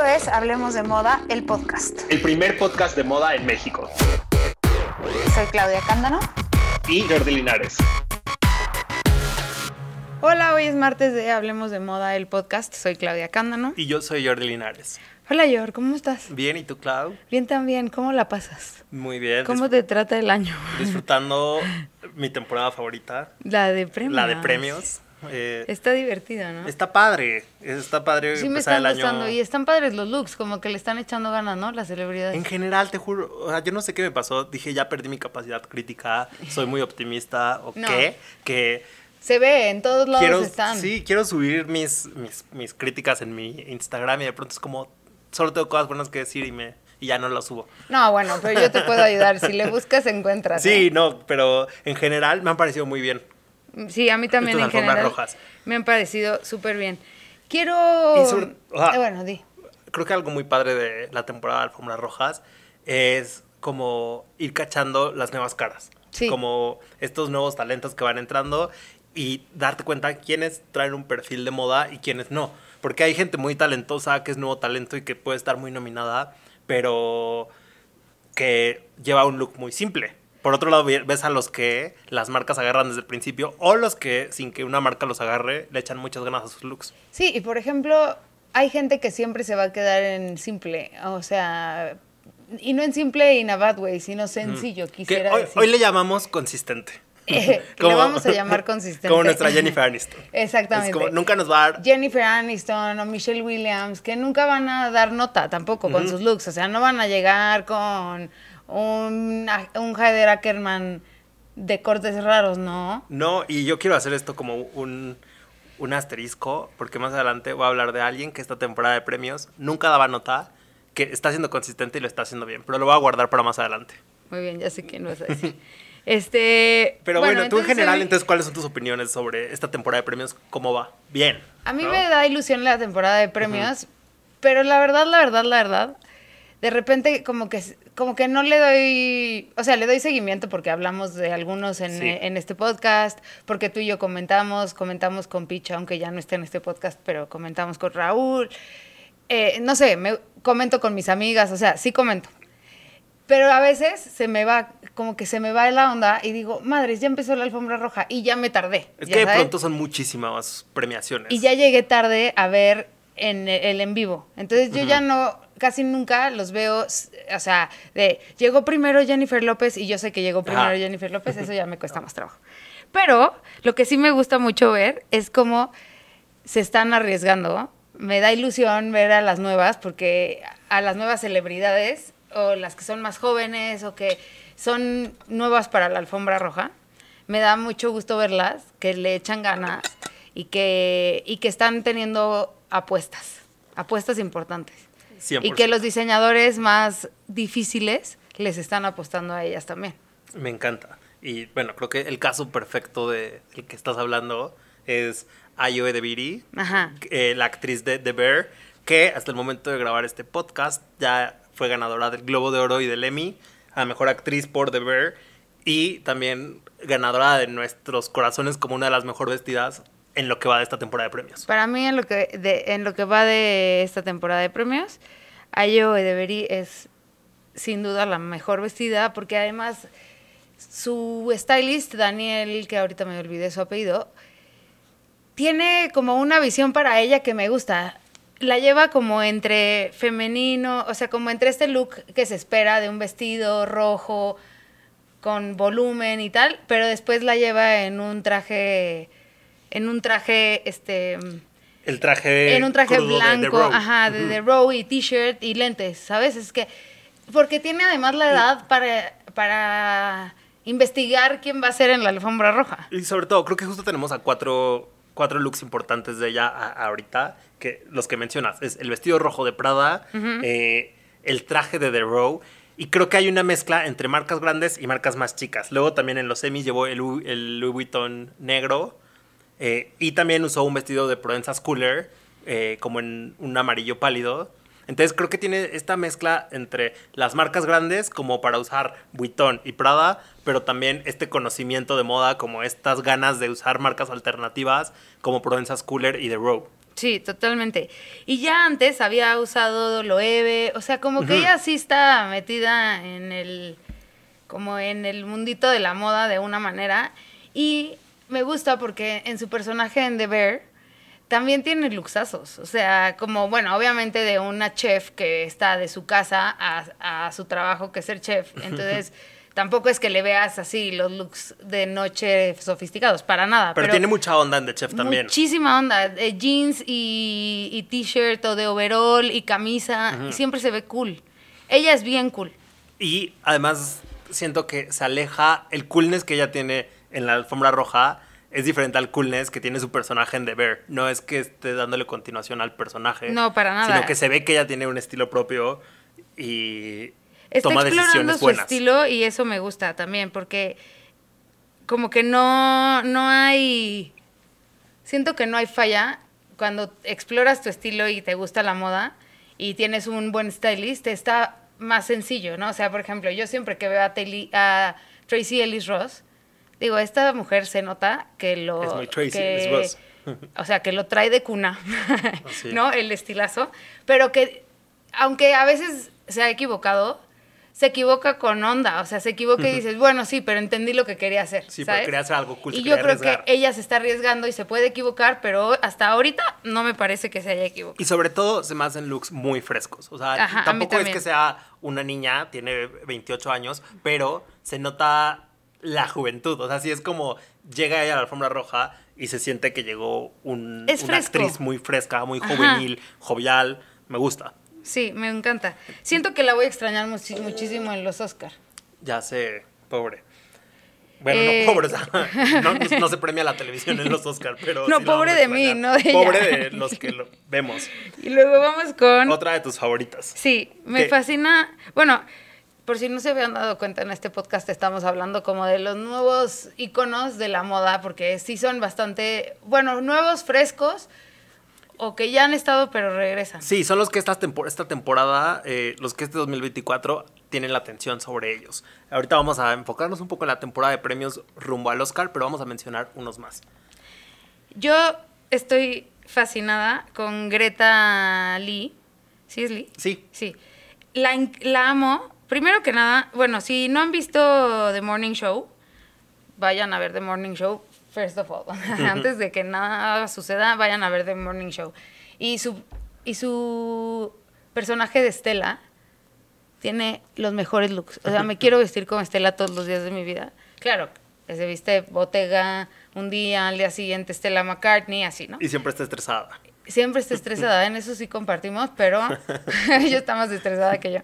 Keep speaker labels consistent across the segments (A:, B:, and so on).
A: Esto es Hablemos de Moda, el podcast.
B: El primer podcast de moda en México.
A: Soy Claudia Cándano.
B: Y Jordi Linares.
A: Hola, hoy es martes de Hablemos de Moda, el podcast. Soy Claudia Cándano.
C: Y yo soy Jordi Linares.
A: Hola, Jor, ¿cómo estás?
C: Bien, ¿y tú, Clau?
A: Bien también, ¿cómo la pasas?
C: Muy bien.
A: ¿Cómo te trata el año?
C: Disfrutando mi temporada favorita.
A: La de premios.
C: La de premios.
A: Eh, está divertida, ¿no?
C: Está padre, está padre.
A: Sí, me están gustando y están padres los looks, como que le están echando ganas, ¿no? Las celebridades.
C: En general, te juro, o sea, yo no sé qué me pasó, dije, ya perdí mi capacidad crítica, soy muy optimista, ¿o qué? Que...
A: Se ve, en todos lados están.
C: Sí, quiero subir mis, mis, mis críticas en mi Instagram y de pronto es como, solo tengo cosas buenas que decir y me y ya no las subo.
A: No, bueno, pero yo te puedo ayudar. Si le buscas, encuentras.
C: Sí, ¿eh? no, pero en general me han parecido muy bien.
A: Sí, a mí también en general.
C: rojas.
A: Me han parecido súper bien. Quiero.
C: Ah, bueno, di. Creo que algo muy padre de la temporada de Alfombras Rojas es como ir cachando las nuevas caras. Sí. Como estos nuevos talentos que van entrando y darte cuenta quiénes traen un perfil de moda y quiénes no. Porque hay gente muy talentosa que es nuevo talento y que puede estar muy nominada, pero que lleva un look muy simple. Por otro lado, ves a los que las marcas agarran desde el principio o los que, sin que una marca los agarre, le echan muchas ganas a sus looks.
A: Sí, y por ejemplo, hay gente que siempre se va a quedar en simple. O sea, y no en simple y in a bad way, sino sencillo, quisiera
C: hoy,
A: decir.
C: Hoy le llamamos consistente.
A: le vamos a llamar consistente.
C: Como nuestra Jennifer Aniston.
A: Exactamente.
C: nunca nos va a dar.
A: Jennifer Aniston o Michelle Williams, que nunca van a dar nota tampoco con sus looks. O sea, no van a llegar con un, un Heider Ackerman de cortes raros, ¿no?
C: No, y yo quiero hacer esto como un, un asterisco, porque más adelante voy a hablar de alguien que esta temporada de premios nunca daba nota, que está siendo consistente y lo está haciendo bien, pero lo voy a guardar para más adelante.
A: Muy bien, ya sé que no es así. Este,
C: Pero bueno, tú en general, entonces, ¿cuáles son tus opiniones sobre esta temporada de premios? ¿Cómo va? Bien.
A: A mí me da ilusión la temporada de premios, pero la verdad, la verdad, la verdad, de repente como que, como que no le doy, o sea, le doy seguimiento porque hablamos de algunos en, en este podcast, porque tú y yo comentamos, comentamos con Picha, aunque ya no esté en este podcast, pero comentamos con Raúl. Eh, no sé, me comento con mis amigas, o sea, sí comento. Pero a veces se me va, como que se me va la onda y digo, madres, ya empezó la alfombra roja y ya me tardé.
C: Es que de pronto son muchísimas premiaciones.
A: Y ya llegué tarde a ver en el en vivo. Entonces yo ya no, casi nunca los veo, o sea, de llegó primero Jennifer López y yo sé que llegó primero Jennifer López, eso ya me cuesta más trabajo. Pero lo que sí me gusta mucho ver es cómo se están arriesgando. Me da ilusión ver a las nuevas, porque a las nuevas celebridades o las que son más jóvenes o que son nuevas para la alfombra roja. Me da mucho gusto verlas, que le echan ganas y que, y que están teniendo apuestas, apuestas importantes. Y que los diseñadores más difíciles les están apostando a ellas también.
C: Me encanta. Y bueno, creo que el caso perfecto de el que estás hablando es Ayo Edebiri, eh, la actriz de The Bear, que hasta el momento de grabar este podcast ya fue ganadora del Globo de Oro y del Emmy a Mejor Actriz por The Bear y también ganadora de nuestros corazones como una de las mejor vestidas en lo que va de esta temporada de premios.
A: Para mí en lo que, en lo que va de esta temporada de premios, Ayo Edeberi es sin duda la mejor vestida porque además su stylist, Daniel, que ahorita me olvidé su apellido, tiene como una visión para ella que me gusta la lleva como entre femenino, o sea, como entre este look que se espera de un vestido rojo con volumen y tal, pero después la lleva en un traje, en un traje, este...
C: El traje...
A: En un traje blanco, ajá, de The Row y t-shirt y lentes, ¿sabes? Es que, porque tiene además la edad para, para investigar quién va a ser en la alfombra roja.
C: Y sobre todo, creo que justo tenemos a cuatro, cuatro looks importantes de ella ahorita que los que mencionas. Es el vestido rojo de Prada, eh, el traje de The Row. Y creo que hay una mezcla entre marcas grandes y marcas más chicas. Luego también en los semis llevó el, el Louis Vuitton negro. Eh, y también usó un vestido de Provenza Cooler, eh, como en un amarillo pálido. Entonces creo que tiene esta mezcla entre las marcas grandes, como para usar Vuitton y Prada, pero también este conocimiento de moda, como estas ganas de usar marcas alternativas, como Provenza Cooler y The Row.
A: Sí, totalmente. Y ya antes había usado Loewe, o sea, como que ella sí está metida en el, como en el mundito de la moda de una manera. Y me gusta porque en su personaje en The Bear también tiene luxazos. O sea, como, bueno, obviamente de una chef que está de su casa a, a su trabajo que es ser chef. Entonces tampoco es que le veas así los looks de noche sofisticados, para nada.
C: Pero, tiene mucha onda en The Chef también.
A: Muchísima onda. De jeans y, t-shirt o de overall y camisa. y siempre se ve cool. Ella es bien cool.
C: Y además siento que se aleja el coolness que ella tiene en la alfombra roja. Es diferente al coolness que tiene su personaje en The Bear. No es que esté dándole continuación al personaje.
A: No, para nada.
C: Sino que se ve que ella tiene un estilo propio y
A: está explorando su estilo y eso me gusta también, porque como que no, no hay, siento que no hay falla cuando exploras tu estilo y te gusta la moda y tienes un buen stylist, está más sencillo, ¿no? O sea, por ejemplo, yo siempre que veo a, a Tracy Ellis Ross, digo, esta mujer se nota que lo...
C: Es muy Tracy Ross.
A: o sea, que lo trae de cuna, ¿no? El estilazo, pero que aunque a veces se ha equivocado, se equivoca con onda, o sea, se equivoca y dices, bueno, sí, pero entendí lo que quería hacer.
C: Sí, pero quería hacer algo cool.
A: Y yo creo que ella se está arriesgando y se puede equivocar, pero hasta ahorita no me parece que se haya equivocado.
C: Y sobre todo se me hacen looks muy frescos. O sea, tampoco es que sea una niña, tiene 28 años, pero se nota la juventud. O sea, sí es como llega ella a la alfombra roja y se siente que llegó un, una actriz muy fresca, muy juvenil, jovial. Me gusta.
A: Sí, me encanta. Siento que la voy a extrañar muchísimo en los Oscar.
C: Ya sé, pobre. Bueno, no eh, pobre, no, se premia la televisión en los Oscar, pero...
A: No, pobre de mí, no de
C: Pobre de los que lo vemos.
A: Y luego vamos con...
C: Otra de tus favoritas.
A: Sí, me fascina... Bueno, por si no se habían dado cuenta, en este podcast estamos hablando como de los nuevos iconos de la moda, porque sí son bastante, bueno, nuevos, frescos, o que ya han estado pero regresan.
C: Sí, son los que esta, esta temporada, eh, los que este 2024 tienen la atención sobre ellos. Ahorita vamos a enfocarnos un poco en la temporada de premios rumbo al Oscar, pero vamos a mencionar unos más.
A: Yo estoy fascinada con Greta Lee. ¿Sí es Lee?
C: Sí.
A: Sí. La, la amo. Primero que nada, bueno, si no han visto The Morning Show, vayan a ver The Morning Show first of all. Antes de que nada suceda, vayan a ver The Morning Show. Y su, y su personaje de Estela tiene los mejores looks. O sea, me quiero vestir como Estela todos los días de mi vida. Claro, se viste Bottega un día, al día siguiente Estela McCartney, así, ¿no?
C: Y siempre está estresada.
A: Siempre está estresada, en eso sí compartimos, pero ella está más estresada que yo.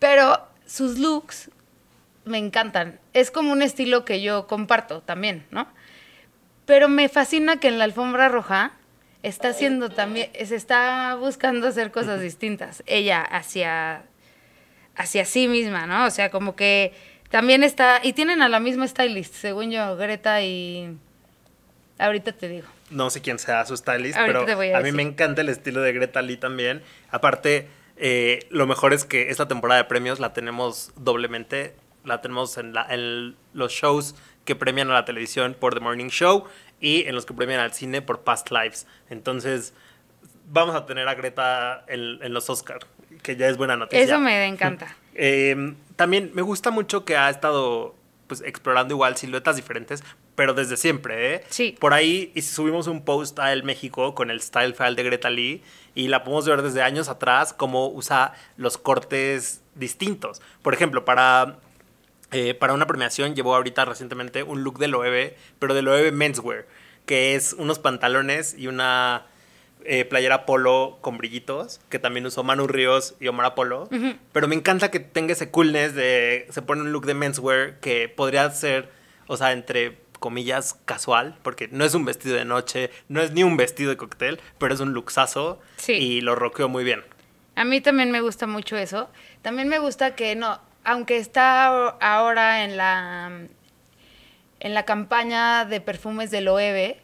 A: Pero sus looks me encantan. Es como un estilo que yo comparto también, ¿no? Pero me fascina que en la alfombra roja está haciendo también, se está buscando hacer cosas distintas. Ella hacia, hacia sí misma, ¿no? O sea, como que también está, y tienen a la misma stylist, según yo, Greta y... Ahorita te digo.
C: No sé quién sea su stylist, pero a, mí me encanta el estilo de Greta Lee también. Aparte, eh, lo mejor es que esta temporada de premios la tenemos doblemente. La tenemos en, la, en los shows que premian a la televisión por The Morning Show y en los que premian al cine por Past Lives. Entonces, vamos a tener a Greta en, los Oscars, que ya es buena noticia.
A: Eso me encanta.
C: Eh, también me gusta mucho que ha estado pues, explorando igual siluetas diferentes, pero desde siempre, ¿eh?
A: Sí.
C: Por ahí subimos un post a El México con el style file de Greta Lee y la podemos ver desde años atrás cómo usa los cortes distintos. Por ejemplo, para eh, para una premiación llevó ahorita recientemente un look de Loewe, pero de Loewe Menswear, que es unos pantalones y una eh, playera polo con brillitos, que también usó Manu Ríos y Omar Apolo. Pero me encanta que tenga ese coolness de. Se pone un look de menswear que podría ser, o sea, entre comillas, casual, porque no es un vestido de noche, no es ni un vestido de cóctel, pero es un luxazo y lo roqueó muy bien.
A: A mí también me gusta mucho eso. También me gusta que no, aunque está ahora en la, en la campaña de perfumes de Loewe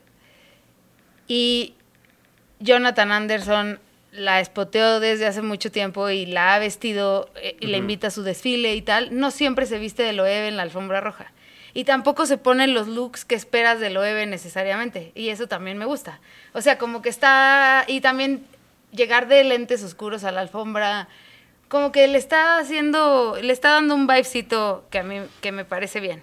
A: y Jonathan Anderson la espoteó desde hace mucho tiempo y la ha vestido eh, y la invita a su desfile y tal, no siempre se viste de Loewe en la alfombra roja. Y tampoco se ponen los looks que esperas del OEB necesariamente. Y eso también me gusta. O sea, como que está. Y también llegar de lentes oscuros a la alfombra. Como que le está haciendo. Le está dando un vibecito que a mí que me parece bien.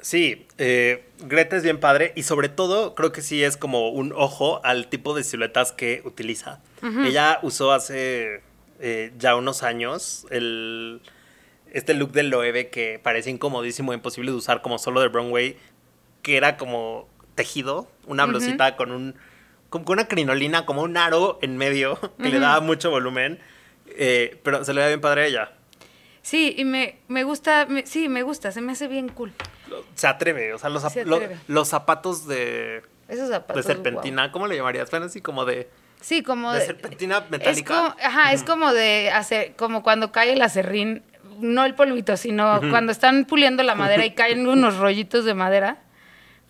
C: Sí, eh, Greta es bien padre y sobre todo creo que sí es como un ojo al tipo de siluetas que utiliza. Ella usó hace eh, ya unos años el este look del Loewe que parece incomodísimo, imposible de usar como solo de Broadway, que era como tejido, una blusita con un con una crinolina, como un aro en medio, que le daba mucho volumen, eh, pero se le veía bien padre a ella.
A: Sí, y me, me gusta, sí, me gusta, se me hace bien cool.
C: Se atreve, o sea, los, los zapatos de... Esos zapatos. De serpentina, ¿cómo le llamarías? Bueno, así como de...
A: Sí, como
C: de... serpentina metálica.
A: ajá, es como de hacer, como cuando cae el acerrín no el polvito, sino cuando están puliendo la madera y caen unos rollitos de madera,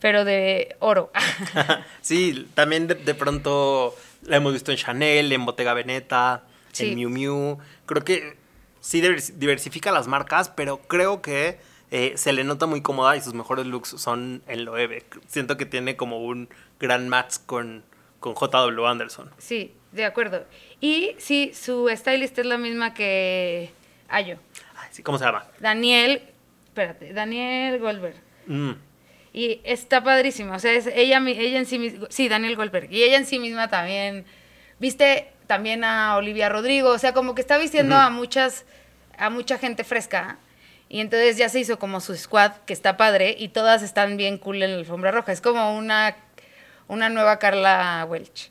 A: pero de oro.
C: sí, también de, pronto la hemos visto en Chanel, en Bottega Veneta, en Miu Miu. Creo que sí diversifica las marcas, pero creo que eh, se le nota muy cómoda y sus mejores looks son en Loewe. Siento que tiene como un gran match con, con JW Anderson.
A: Sí, de acuerdo. Y sí, su stylist es la misma que Ayo.
C: ¿Cómo se llama?
A: Daniel, espérate, Daniel Goldberg. Mm. Y está padrísima, o sea, es ella, ella en sí misma, sí, Daniel Goldberg, y ella en sí misma también, viste también a Olivia Rodrigo, o sea, como que está vistiendo a muchas, a mucha gente fresca, y entonces ya se hizo como su squad, que está padre, y todas están bien cool en la alfombra roja, es como una, una nueva Carla Welch.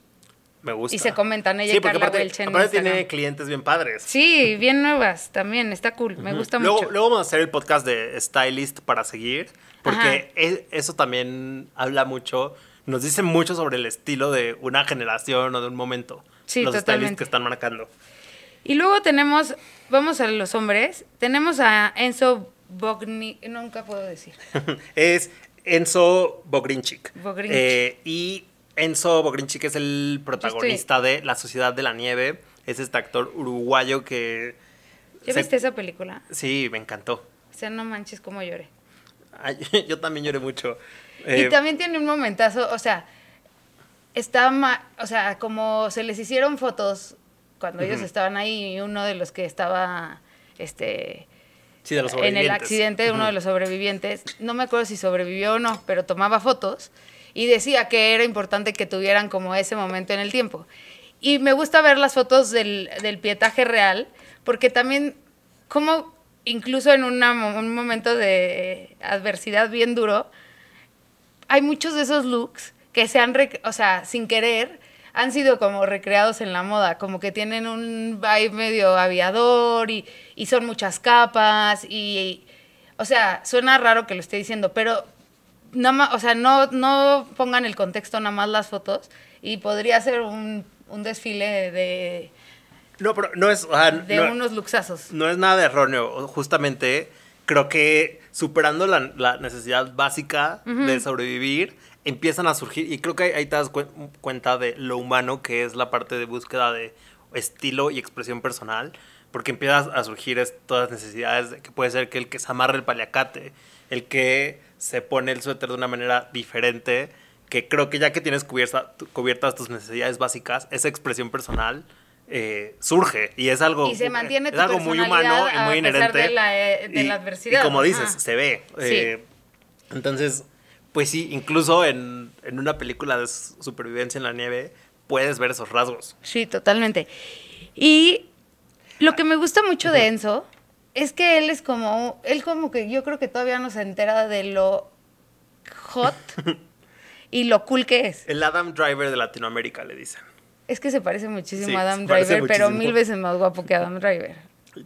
C: Me gusta.
A: Y se comentan ella y Carla aparte,
C: aparte tiene clientes bien padres.
A: Sí, bien nuevas también, está cool, me gusta mucho.
C: Luego vamos a hacer el podcast de Stylist para seguir, porque e, eso también habla mucho, nos dice mucho sobre el estilo de una generación o de un momento. Sí, los stylists que están marcando.
A: Y luego tenemos, vamos a los hombres, tenemos a Enzo Bogni, nunca puedo decir.
C: es Enzo Bogrinchik. Bogrinchik. Eh, y Enzo Bogrinchik es el protagonista de La Sociedad de la Nieve. Es este actor uruguayo que...
A: ¿Ya viste esa película?
C: Sí, me encantó.
A: O sea, no manches cómo lloré.
C: yo también lloré mucho.
A: y eh, también tiene un momentazo, o sea, está, o sea, como se les hicieron fotos cuando ellos estaban ahí y uno de los que estaba, este...
C: Sí, de los
A: en el accidente, uno de los sobrevivientes, no me acuerdo si sobrevivió o no, pero tomaba fotos y decía que era importante que tuvieran como ese momento en el tiempo. Y me gusta ver las fotos del, pietaje real, porque también como incluso en un momento de adversidad bien duro, hay muchos de esos looks que se han, o sea, sin querer, han sido como recreados en la moda, como que tienen un vibe medio aviador y, y son muchas capas y, o sea, suena raro que lo esté diciendo, pero no, o sea, no, no pongan el contexto nada más las fotos y podría ser un, desfile de...
C: No, pero no es...
A: de unos luxazos.
C: No es nada erróneo. Justamente creo que superando la, necesidad básica de sobrevivir, empiezan a surgir, y creo que ahí te das cuenta de lo humano que es la parte de búsqueda de estilo y expresión personal, porque empiezan a surgir todas las necesidades de que puede ser que el que se amarre el paliacate, el que se pone el suéter de una manera diferente, que creo que ya que tienes cubiertas tus necesidades básicas, esa expresión personal eh, surge y es algo,
A: es algo muy humano y muy inherente. De la, eh, de la adversidad.
C: Y como dices, se ve. Eh, entonces, pues sí, incluso en, una película de supervivencia en la nieve puedes ver esos rasgos.
A: Sí, totalmente. Y lo que me gusta mucho de Enzo es que él es como, él como que yo creo que todavía no se entera de lo hot y lo cool que es.
C: El Adam Driver de Latinoamérica, le dicen.
A: Es que se parece muchísimo a Adam Driver, pero mil veces más guapo que Adam Driver,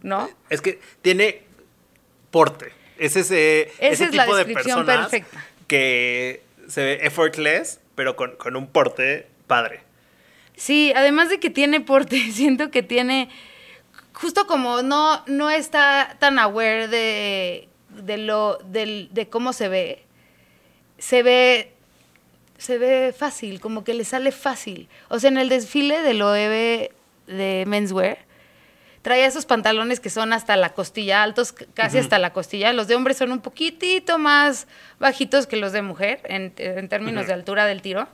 A: ¿no?
C: Es que tiene porte. Es ese, ese tipo de persona que se ve effortless, pero con, con un porte padre.
A: Sí, además de que tiene porte, siento que tiene justo como no, no está tan aware de, de lo, de, cómo se ve, se ve, se ve fácil, como que le sale fácil. O sea, en el desfile del OEB de menswear, traía esos pantalones que son hasta la costilla, altos casi hasta la costilla. Los de hombres son un poquitito más bajitos que los de mujer en, términos de altura del tiro.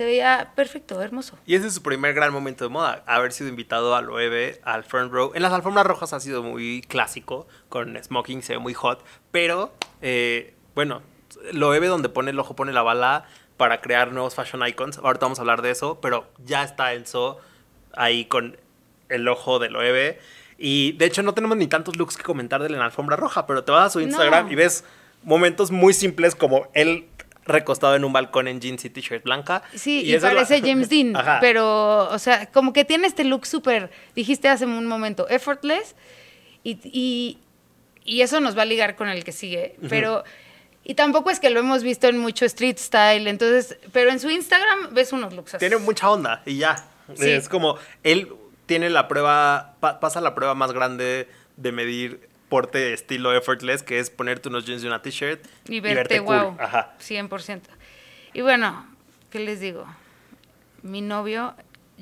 A: Se veía perfecto, hermoso.
C: Y ese es su primer gran momento de moda, haber sido invitado al OEB, al front row. En las alfombras rojas ha sido muy clásico, con smoking se ve muy hot, pero eh, bueno, el OEB donde pone el ojo pone la bala para crear nuevos fashion icons. Ahorita vamos a hablar de eso, pero ya está Enzo ahí con el ojo del OEB. Y de hecho no tenemos ni tantos looks que comentar de la alfombra roja, pero te vas a su Instagram y ves momentos muy simples como él recostado en un balcón en jeans y t-shirt blanca.
A: Sí, y, parece James Dean, pero, o sea, como que tiene este look súper, dijiste hace un momento, effortless, y, y, eso nos va a ligar con el que sigue, pero... Y tampoco es que lo hemos visto en mucho street style, entonces, pero en su Instagram ves unos looks
C: así. Tiene mucha onda y ya. Es como, él tiene la prueba, pasa la prueba más grande de medir porte estilo effortless, que es ponerte unos jeans y una t-shirt
A: y verte, wow, Ajá. 100%. Y bueno, ¿qué les digo? Mi novio,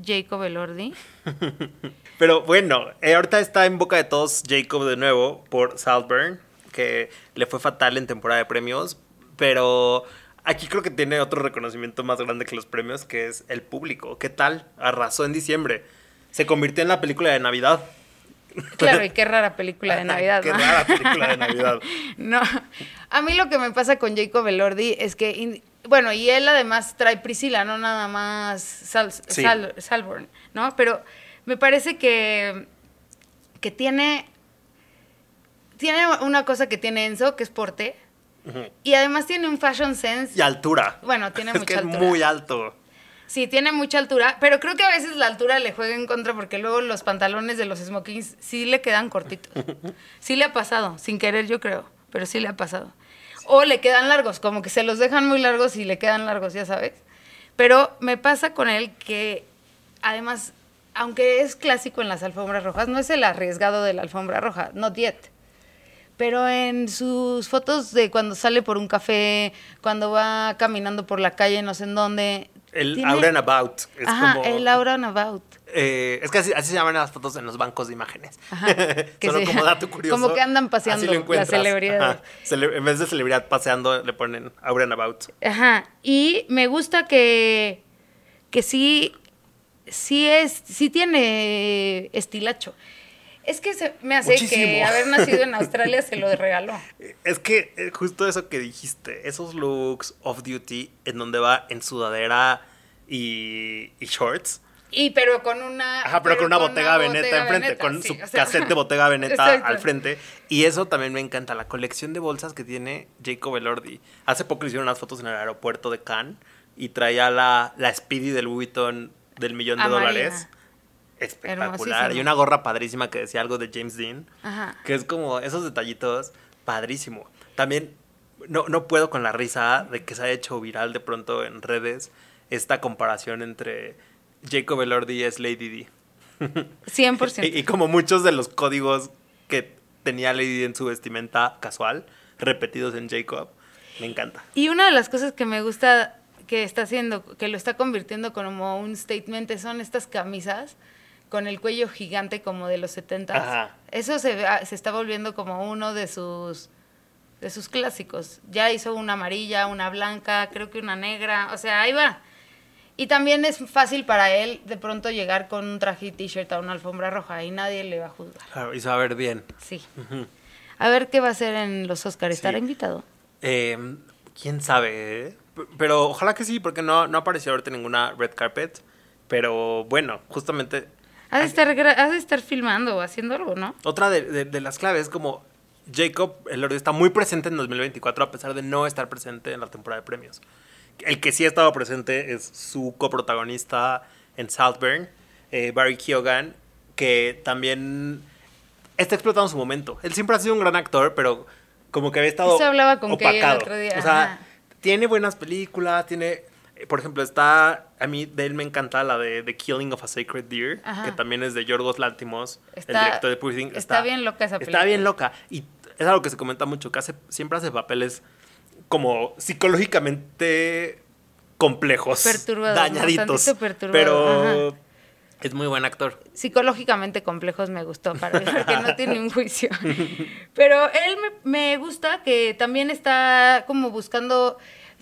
A: Jacob Elordi.
C: Pero bueno, eh, ahorita está en boca de todos Jacob de nuevo por Saltburn, que le fue fatal en temporada de premios, pero aquí creo que tiene otro reconocimiento más grande que los premios, que es el público. ¿Qué tal? Arrasó en diciembre se convirtió en la película de Navidad.
A: Claro, y qué rara película de Navidad.
C: qué rara película de Navidad.
A: no, a mí lo que me pasa con Jacob Elordi es que, bueno, y él además trae Priscila, no nada más Sal, Salborn, ¿no? Pero me parece que, que tiene, tiene una cosa que tiene Enzo, que es porte, y además tiene un fashion sense.
C: Y altura.
A: Bueno, tiene mucha
C: es
A: altura.
C: muy alto.
A: Sí, tiene mucha altura, pero creo que a veces la altura le juega en contra porque luego los pantalones de los smokings sí le quedan cortitos. Sí le ha pasado, sin querer yo creo, pero sí le ha pasado. O le quedan largos, como que se los dejan muy largos y le quedan largos, ya sabes. Pero me pasa con él que además, aunque es clásico en las alfombras rojas, no es el arriesgado de la alfombra roja, not yet pero en sus fotos de cuando sale por un café, cuando va caminando por la calle, no sé en dónde,
C: el aura and about.
A: Es Ajá, el aura and about.
C: Eh, es que así, se llaman las fotos en los bancos de imágenes. Ajá, Solo como dato curioso.
A: Como que andan paseando la celebridad.
C: en vez de celebridad paseando, le ponen aura and about.
A: Ajá. Y me gusta que, que sí, sí, es, sí tiene estilacho. Es que se me hace que haber nacido en Australia se lo regaló.
C: Es que eh, justo eso que dijiste, esos looks off duty en donde va en sudadera y, shorts.
A: Y pero con una.
C: Ajá, pero, con una botega veneta enfrente, con su cassette de botega veneta al frente. Y eso también me encanta, la colección de bolsas que tiene Jacob Elordi. Hace poco le hicieron unas fotos en el aeropuerto de Cannes y traía la, la Speedy del Vuitton del millón de dólares espectacular. Y una gorra padrísima que decía algo de James Dean. Que es como esos detallitos, padrísimo. También no, no puedo con la risa de que se ha hecho viral de pronto en redes esta comparación entre Jacob Elordi y Lady D.
A: 100%.
C: y, y como muchos de los códigos que tenía Lady D en su vestimenta casual, repetidos en Jacob, me encanta.
A: Y una de las cosas que me gusta que está haciendo, que lo está convirtiendo como un statement, son estas camisas con el cuello gigante como de los 70. Eso se, se está volviendo como uno de sus de sus clásicos. Ya hizo una amarilla, una blanca, creo que una negra, o sea, ahí va. Y también es fácil para él de pronto llegar con un traje y t-shirt a una alfombra roja y nadie le va a juzgar.
C: Claro, y saber bien.
A: Sí. A ver qué va a hacer en los Oscars. ¿Estará invitado?
C: Em, ¿Quién sabe? Pero ojalá que sí, porque no, no apareció ahorita ninguna red carpet. Pero bueno, justamente
A: Has de, estar, has de estar filmando o haciendo algo, ¿no?
C: Otra de, de, las claves, como Jacob el Elordi está muy presente en 2024 a pesar de no estar presente en la temporada de premios. El que sí ha estado presente es su coprotagonista en Saltburn, eh, Barry Keoghan, que también está explotando su momento. Él siempre ha sido un gran actor, pero como que había estado
A: Eso hablaba con opacado. el otro día.
C: O sea, tiene buenas películas, tiene por ejemplo, está, a mí de él me encanta la de The Killing of a Sacred Deer, que también es de Yorgos Lantimos, el director de Pushing.
A: Está, bien loca esa
C: película. Está bien loca. Y es algo que se comenta mucho, que hace, siempre hace papeles como psicológicamente complejos, dañaditos. Pero, Es muy buen actor.
A: Psicológicamente complejos me gustó, para que no tiene un juicio. Pero él me, gusta que también está como buscando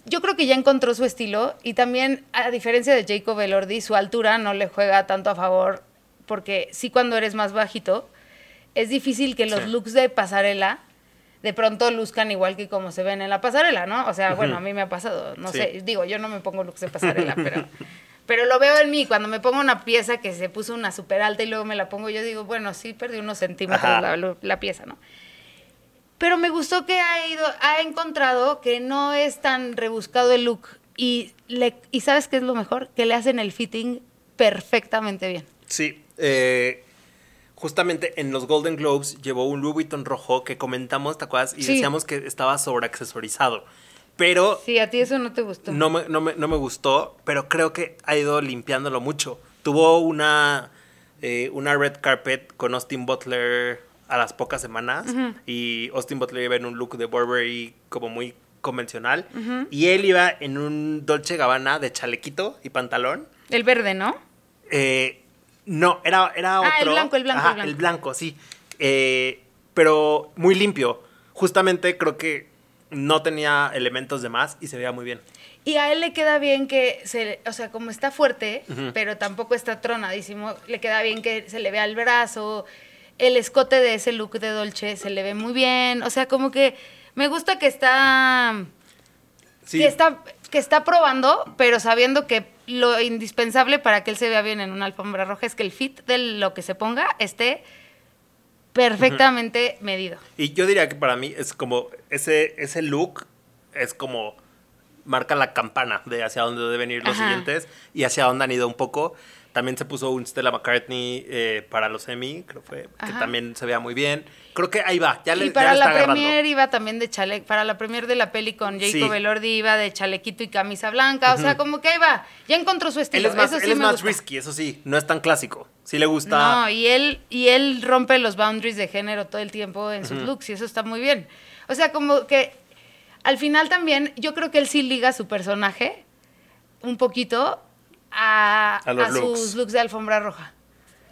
A: yo creo que ya encontró su estilo y también, a diferencia de Jacob Elordi, su altura no le juega tanto a favor, porque sí cuando eres más bajito, es difícil que los looks de pasarela de pronto luzcan igual que como se ven en la pasarela, ¿no? O sea, bueno, a mí me ha pasado, no sé, digo, yo no me pongo looks de pasarela, pero, pero lo veo en mí, cuando me pongo una pieza que se puso una súper alta y luego me la pongo, yo digo, bueno, sí perdí unos centímetros la, pieza, ¿no? Pero me gustó que ha ido, ha encontrado que no es tan rebuscado el look y, le, y ¿sabes qué es lo mejor? Que le hacen el fitting perfectamente bien.
C: Sí, eh, justamente en los Golden Globes llevó un Louis Vuitton rojo que comentamos, ¿te acuerdas? Y decíamos que estaba sobreaccesorizado. Pero...
A: Sí, a ti eso no te gustó.
C: No me, no me, gustó, pero creo que ha ido limpiándolo mucho. Tuvo una, eh, una red carpet con Austin Butler a las pocas semanas y Austin Butler iba en un look de Burberry como muy convencional y él iba en un Dolce Gabbana de chalequito y pantalón.
A: El verde, ¿no?
C: Eh, no, era, era otro.
A: Ah, el blanco, el blanco.
C: el blanco, sí. Eh, pero muy limpio. Justamente creo que no tenía elementos de más y se veía muy bien.
A: Y a él le queda bien que, se, o sea, como está fuerte, pero tampoco está tronadísimo, le queda bien que se le vea el brazo, el escote de ese look de Dolce se le ve muy bien, o sea, como que me gusta que está... Sí. Que está, que está probando, pero sabiendo que lo indispensable para que él se vea bien en una alfombra roja es que el fit de lo que se ponga esté perfectamente medido.
C: Y yo diría que para mí es como ese, ese look es como marca la campana de hacia dónde deben ir los siguientes y hacia dónde han ido un poco. También se puso un Stella McCartney eh, para los Emmy, creo fue, que también se veía muy bien. Creo que ahí va, ya le
A: Y para la premier iba también de chaleco, para la premier de la peli con Jacob Elordi iba de chalequito y camisa blanca, o sea, como que ahí va, ya encontró su estilo.
C: Él es más, eso sí él es más risky, eso sí, no es tan clásico, sí le gusta.
A: No, y él, y él rompe los boundaries de género todo el tiempo en sus looks y eso está muy bien. O sea, como que al final también yo creo que él sí liga su personaje un poquito a, sus looks de alfombra roja,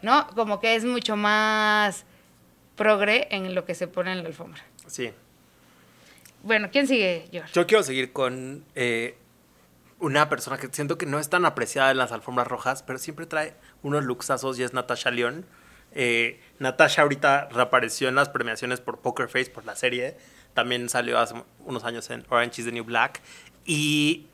A: ¿no? Como que es mucho más progre en lo que se pone en la alfombra.
C: Sí.
A: Bueno, ¿quién sigue, George?
C: Yo quiero seguir con eh, una persona que siento que no es tan apreciada en las alfombras rojas, pero siempre trae unos luxazos y es Natasha León. Eh, Natasha ahorita reapareció en las premiaciones por Poker Face, por la serie. También salió hace unos años en Orange is the New Black. Y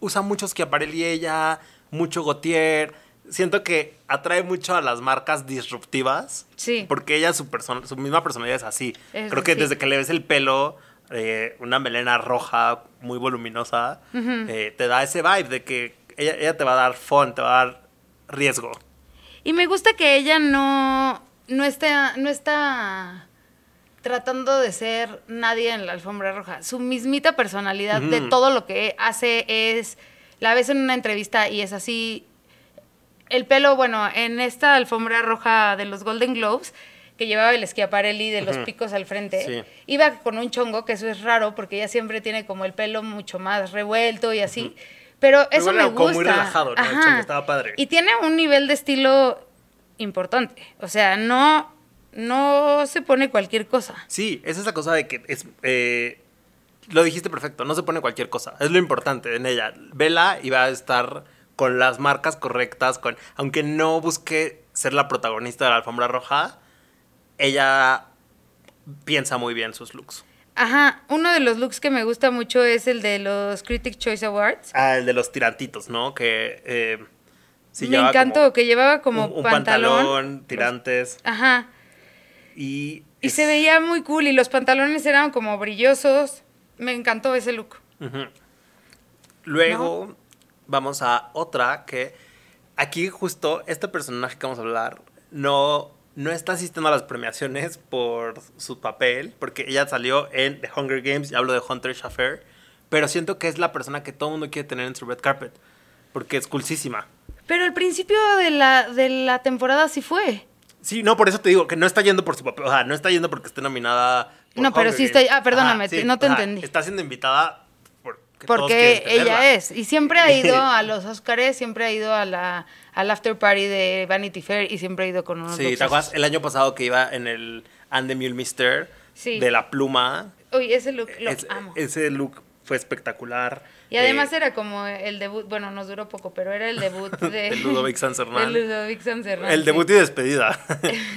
C: usa muchos que y ella, mucho Gautier. Siento que atrae mucho a las marcas disruptivas.
A: Sí.
C: Porque ella, su, su misma personalidad es así. Creo que desde que le ves el pelo, eh, una melena roja muy voluminosa, eh, te da ese vibe de que ella, ella te va a dar fun, te va a dar riesgo.
A: Y me gusta que ella no, no está, no está tratando de ser nadie en la alfombra roja. Su mismita personalidad de todo lo que hace es la ves en una entrevista y es así. El pelo, bueno, en esta alfombra roja de los Golden Globes, que llevaba el Schiaparelli de los picos al frente, iba con un chongo, que eso es raro porque ella siempre tiene como el pelo mucho más revuelto y así. Pero eso me gusta.
C: muy relajado, ¿no? El chongo estaba padre.
A: Y tiene un nivel de estilo importante. O sea, no, no se pone cualquier cosa.
C: Sí, es esa cosa de que es. Eh, lo dijiste perfecto, no se pone cualquier cosa. Es lo importante en ella. Vela y va a estar con las marcas correctas, con aunque no busque ser la protagonista de la alfombra roja, ella piensa muy bien sus looks.
A: Ajá, uno de los looks que me gusta mucho es el de los Critic Choice Awards.
C: Ah, el de los tirantitos, ¿no? Que eh,
A: me encantó, que llevaba como
C: un, pantalón, tirantes.
A: Ajá.
C: Y,
A: y se veía muy cool y los pantalones eran como brillosos me encantó ese look.
C: Luego vamos a otra que aquí justo este personaje que vamos a hablar no, no está asistiendo a las premiaciones por su papel, porque ella salió en The Hunger Games y hablo de Hunter Schaffer, pero siento que es la persona que todo el mundo quiere tener en su red carpet, porque es coolísima.
A: Pero al principio de la, de la temporada sí fue.
C: Sí, no, por eso te digo que no está yendo por su papel, o sea, no está yendo porque esté nominada
A: no, pero sí está. Ah, perdóname, no te entendí.
C: Está siendo invitada
A: porque ella es. Y siempre ha ido a los Oscars, siempre ha ido a la, al after party de Vanity Fair y siempre ha ido con unos
C: Sí, ¿te acuerdas el año pasado que iba en el And the Mule Mister de la pluma?
A: Uy, ese look lo amo.
C: Ese look fue espectacular.
A: Y además eh, era como el debut, bueno, nos duró poco, pero era el debut de...
C: el Ludovic Sanzernan.
A: El Ludovic Sanzernan.
C: El debut y despedida.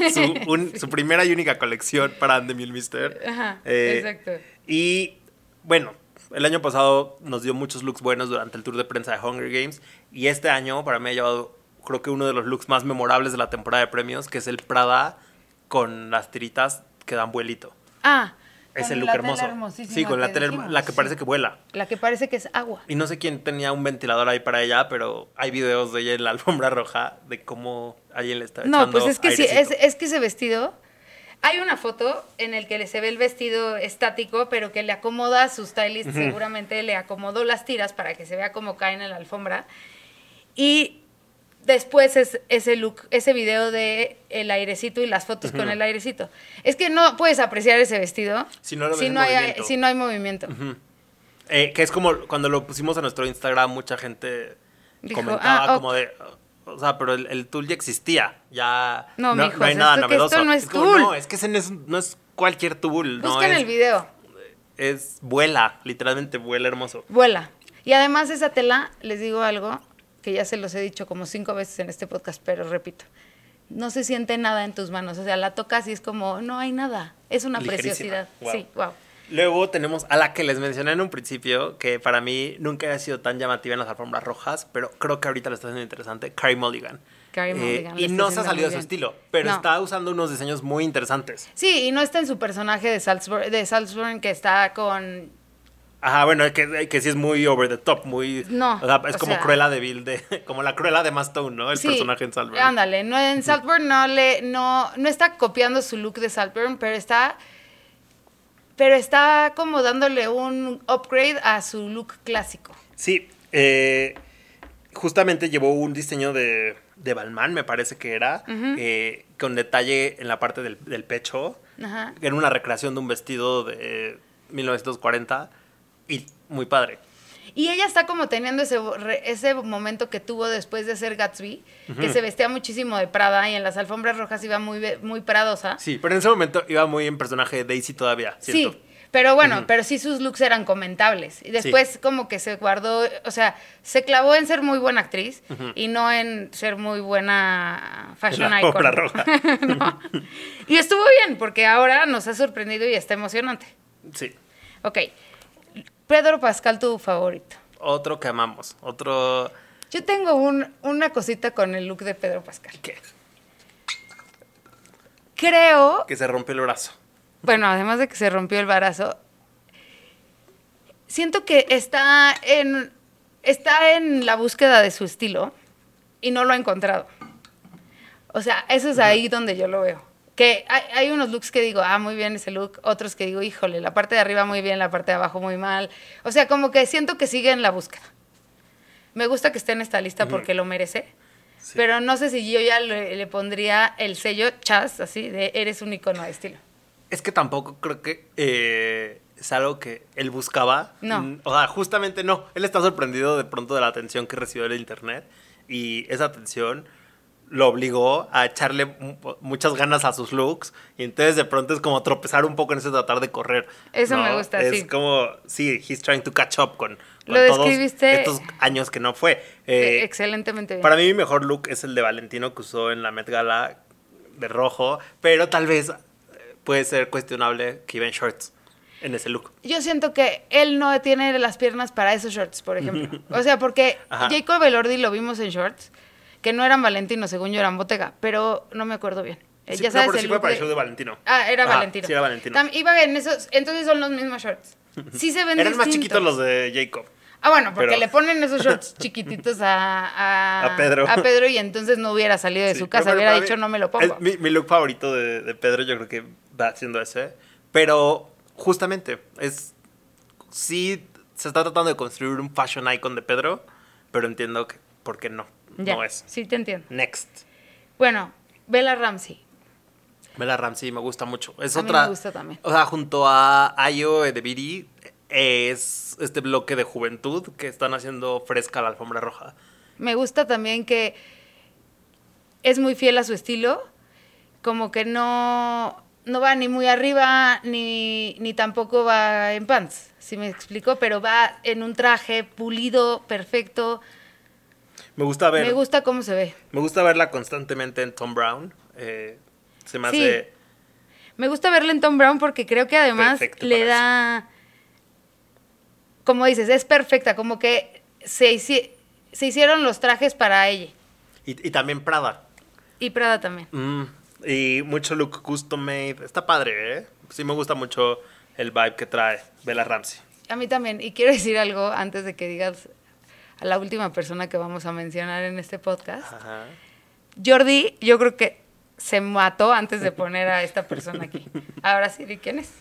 C: su, primera y única colección para And the Mule Mister.
A: Ajá, eh, exacto.
C: Y bueno, el año pasado nos dio muchos looks buenos durante el tour de prensa de Hunger Games. Y este año para mí ha llevado, creo que uno de los looks más memorables de la temporada de premios, que es el Prada con las tiritas que dan vuelito.
A: Ah,
C: es el look hermoso. Sí, con la tela, la que parece que vuela.
A: La que parece que es agua.
C: Y no sé quién tenía un ventilador ahí para ella, pero hay videos de ella en la alfombra roja de cómo alguien le está
A: No, pues es que sí, es, es, que ese vestido hay una foto en el que se ve el vestido estático, pero que le acomoda a su stylist, seguramente le acomodó las tiras para que se vea cómo caen en la alfombra. Y después es ese look, ese video de el airecito y las fotos con el airecito. Es que no puedes apreciar ese vestido
C: si no,
A: hay, si no hay movimiento.
C: Eh, que es como cuando lo pusimos a nuestro Instagram, mucha gente comentaba ah, como de o sea, pero el, el tool ya existía. Ya
A: no, no, no hay nada novedoso. Esto no es, tool.
C: no, es que ese no es, no es cualquier tool.
A: Busquen
C: no
A: el video.
C: Es vuela, literalmente vuela hermoso.
A: Vuela. Y además esa tela, les digo algo que ya se los he dicho como cinco veces en este podcast, pero repito, no se siente nada en tus manos. O sea, la tocas y es como, no hay nada. Es una preciosidad. Sí, wow.
C: Luego tenemos a la que les mencioné en un principio, que para mí nunca ha sido tan llamativa en las alfombras rojas, pero creo que ahorita lo está haciendo interesante, Carrie Mulligan.
A: Carrie eh,
C: Mulligan y no se ha salido de su estilo, pero está usando unos diseños muy interesantes.
A: Sí, y no está en su personaje de Salzburg, de Salzburg que está con
C: Ajá, bueno, que, que sí es muy over the top, muy...
A: No.
C: O sea, es como Cruella de Bill, de, como la Cruella de Mastone, ¿no? El personaje en Saltburn.
A: Ándale, no, en Saltburn no le, no, no está copiando su look de Saltburn, pero está pero está como dándole un upgrade a su look clásico.
C: Sí, eh, justamente llevó un diseño de, de Balmain, me parece que era, eh, con detalle en la parte del, pecho. Ajá. Era una recreación de un vestido de 1940 y muy padre.
A: Y ella está como teniendo ese, ese momento que tuvo después de ser Gatsby, que se vestía muchísimo de Prada y en las alfombras rojas iba muy, muy pradosa.
C: Sí, pero en ese momento iba muy en personaje de Daisy todavía, ¿cierto?
A: Sí, pero bueno, pero sí sus looks eran comentables. Y después como que se guardó, o sea, se clavó en ser muy buena actriz y no en ser muy buena fashion icon.
C: roja.
A: Y estuvo bien, porque ahora nos ha sorprendido y está emocionante.
C: Sí.
A: Ok. Pedro Pascal, tu favorito.
C: Otro que amamos, otro...
A: Yo tengo una cosita con el look de Pedro Pascal.
C: ¿Qué?
A: Creo...
C: Que se rompió el brazo.
A: Bueno, además de que se rompió el brazo, siento que está en, está en la búsqueda de su estilo y no lo ha encontrado. O sea, eso es ahí donde yo lo veo. Que hay, unos looks que digo, ah, muy bien ese look, otros que digo, híjole, la parte de arriba muy bien, la parte de abajo muy mal. O sea, como que siento que sigue en la búsqueda. Me gusta que esté en esta lista porque lo merece. Pero no sé si yo ya le, pondría el sello chas, así, de eres un icono de estilo.
C: Es que tampoco creo que eh, es algo que él buscaba.
A: No.
C: Mm, o sea, justamente no. Él está sorprendido de pronto de la atención que recibió en el internet. Y esa atención lo obligó a echarle muchas ganas a sus looks y entonces de pronto es como tropezar un poco en ese tratar de correr.
A: Eso me gusta,
C: es
A: sí.
C: Es como, sí, he's trying to catch up con,
A: lo todos
C: estos años que no fue.
A: Eh, excelentemente bien.
C: Para mí mi mejor look es el de Valentino que usó en la Met Gala de rojo, pero tal vez eh, puede ser cuestionable que iba en shorts en ese look.
A: Yo siento que él no tiene las piernas para esos shorts, por ejemplo. o sea, porque Jacob Elordi lo vimos en shorts que no eran Valentino, según yo eran Bottega, pero no me acuerdo bien.
C: Eh, ya sabes, el fue para el show de Valentino.
A: Ah, era Valentino.
C: Sí, era Valentino.
A: iba en esos, entonces son los mismos shorts. Sí se ven
C: Eran más chiquitos los de Jacob.
A: Ah, bueno, porque le ponen esos shorts chiquititos a,
C: a, Pedro.
A: a Pedro y entonces no hubiera salido de su casa, hubiera dicho no me lo pongo.
C: mi, mi, look favorito de, de, Pedro yo creo que va siendo ese, pero justamente es sí se está tratando de construir un fashion icon de Pedro, pero entiendo que por qué no no es.
A: Sí, te entiendo.
C: Next.
A: Bueno, Bella Ramsey.
C: Bella Ramsey me gusta mucho. Es
A: a
C: otra.
A: Mí me gusta también.
C: O sea, junto a Ayo Edebiri, es este bloque de juventud que están haciendo fresca la alfombra roja.
A: Me gusta también que es muy fiel a su estilo, como que no, no va ni muy arriba ni, ni tampoco va en pants, si me explico, pero va en un traje pulido, perfecto.
C: Me gusta ver.
A: Me gusta cómo se ve.
C: Me gusta verla constantemente en Tom Brown. Eh, se me hace.
A: Me gusta verla en Tom Brown porque creo que además le da. Como dices, es perfecta, como que se, se hicieron los trajes para ella.
C: Y, también Prada.
A: Y Prada también.
C: Mm, y mucho look custom made. Está padre, ¿eh? Sí me gusta mucho el vibe que trae Bella Ramsey.
A: A mí también. Y quiero decir algo antes de que digas a la última persona que vamos a mencionar en este podcast. Jordi, yo creo que se mató antes de poner a esta persona aquí. Ahora sí, quién es?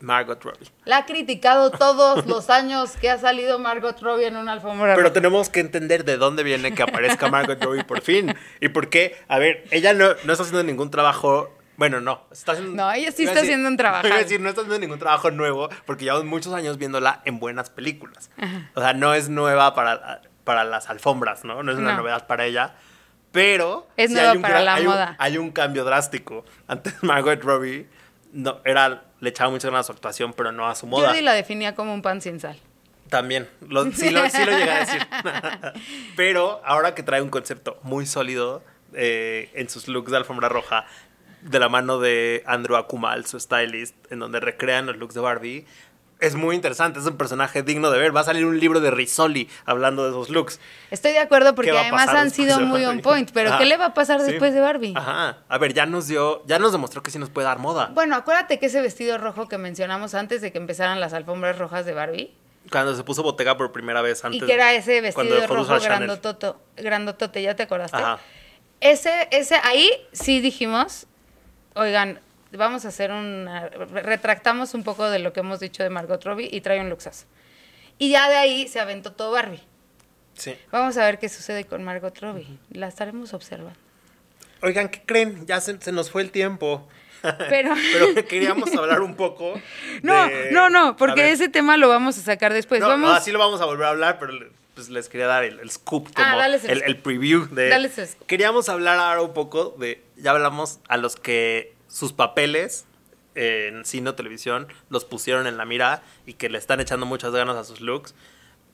C: Margot Robbie.
A: La ha criticado todos los años que ha salido Margot Robbie en una alfombra.
C: Pero tenemos que entender de dónde viene que aparezca Margot Robbie por fin. Y por qué, a ver, ella no, no está haciendo ningún trabajo bueno, no.
A: Está no, ella sí está haciendo un trabajo.
C: Es decir, no está haciendo ningún trabajo nuevo porque llevamos muchos años viéndola en buenas películas. O sea, no es nueva para, para las alfombras, ¿no? No es una novedad para ella. Pero.
A: Es nueva para la moda.
C: hay un cambio drástico. Antes Margot Robbie no, era, le echaba mucho ganas a su actuación, pero no a su moda.
A: Jordi la definía como un pan sin sal.
C: También, sí, lo, sí lo llegué a decir. pero ahora que trae un concepto muy sólido eh, en sus looks de alfombra roja, de la mano de Andrew Akumal, su stylist, en donde recrean los looks de Barbie. Es muy interesante, es un personaje digno de ver. Va a salir un libro de Risoli hablando de esos looks.
A: Estoy de acuerdo porque además han sido muy on point, pero ¿qué le va a pasar después de Barbie?
C: Ajá. A ver, ya nos dio, ya nos demostró que sí nos puede dar moda.
A: Bueno, acuérdate que ese vestido rojo que mencionamos antes de que empezaran las alfombras rojas de Barbie.
C: Cuando se puso Bottega por primera vez antes.
A: Y que era ese vestido rojo grandotote, ¿ya te acordaste? Ajá. Ese, ese, ahí sí dijimos, oigan, vamos a hacer un... Retractamos un poco de lo que hemos dicho de Margot Robbie y trae un luxazo. Y ya de ahí se aventó todo Barbie.
C: Sí.
A: Vamos a ver qué sucede con Margot Robbie. La estaremos observando.
C: Oigan, ¿qué creen? Ya se, nos fue el tiempo. Pero, Pero queríamos hablar un poco.
A: No, no, no, porque ese tema lo vamos a sacar después.
C: No,
A: vamos...
C: así lo vamos a volver a hablar, pero pues les quería dar el, scoop, ah, como el, el, preview de... Queríamos hablar ahora un poco de, ya hablamos a los que sus papeles en cine o televisión los pusieron en la mira y que le están echando muchas ganas a sus looks.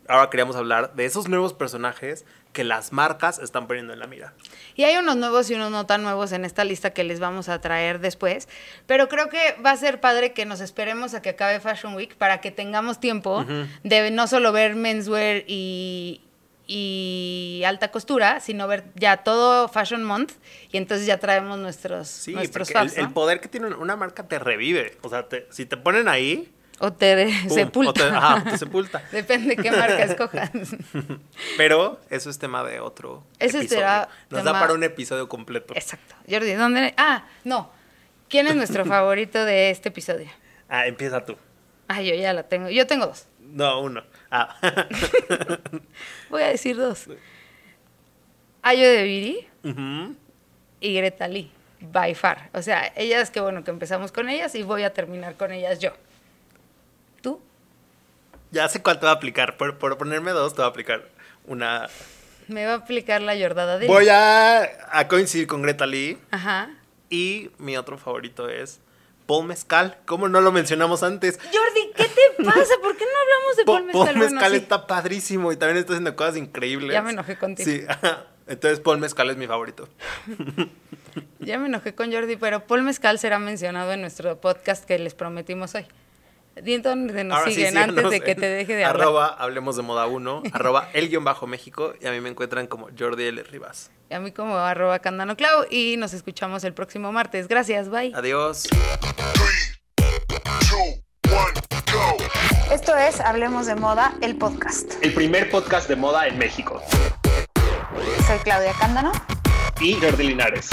C: Ahora queríamos hablar de esos nuevos personajes que las marcas están poniendo en la mira.
A: Y hay unos nuevos y unos no tan nuevos en esta lista que les vamos a traer después, pero creo que va a ser padre que nos esperemos a que acabe Fashion Week para que tengamos tiempo de no solo ver menswear y, y alta costura, sino ver ya todo Fashion Month y entonces ya traemos nuestros,
C: sí,
A: nuestros
C: el, poder que tiene una marca te revive. O sea, si te ponen ahí,
A: o te sepulta.
C: te, sepulta.
A: Depende qué marca escojas.
C: Pero eso es tema de otro Ese episodio. Nos da para un episodio completo.
A: Exacto. Jordi, ¿dónde? Ah, no. ¿Quién es nuestro favorito de este episodio?
C: Ah, empieza tú.
A: Ah, yo ya la tengo. Yo tengo dos.
C: No, uno. Ah.
A: Voy a decir dos. Ayo de Viri y Greta Lee. By far. O sea, ellas, qué bueno que empezamos con ellas y voy a terminar con ellas yo.
C: Ya sé cuál te va a aplicar. Por, ponerme dos, te va a aplicar una.
A: Me va a aplicar la Jordada de.
C: Voy a, coincidir con Greta Lee. Ajá. Y mi otro favorito es Paul Mezcal. ¿Cómo no lo mencionamos antes?
A: Jordi, ¿qué te pasa? ¿Por qué no hablamos de Paul Mezcal?
C: Paul Mezcal está padrísimo y también está haciendo cosas increíbles.
A: Ya me enojé contigo.
C: Sí, entonces Paul Mezcal es mi favorito.
A: ya me enojé con Jordi, pero Paul Mezcal será mencionado en nuestro podcast que les prometimos hoy. Di donde nos siguen antes de que te deje de
C: hablar. Arroba Hablemos de Moda 1, arroba el guion bajo México y a mí me encuentran como Jordi L. Rivas.
A: Y a mí como arroba Candano Clau y nos escuchamos el próximo martes. Gracias, bye.
C: Adiós.
A: Esto es Hablemos de Moda, el podcast.
B: El primer podcast de moda en México.
A: Soy Claudia Cándano.
B: Y Jordi Linares.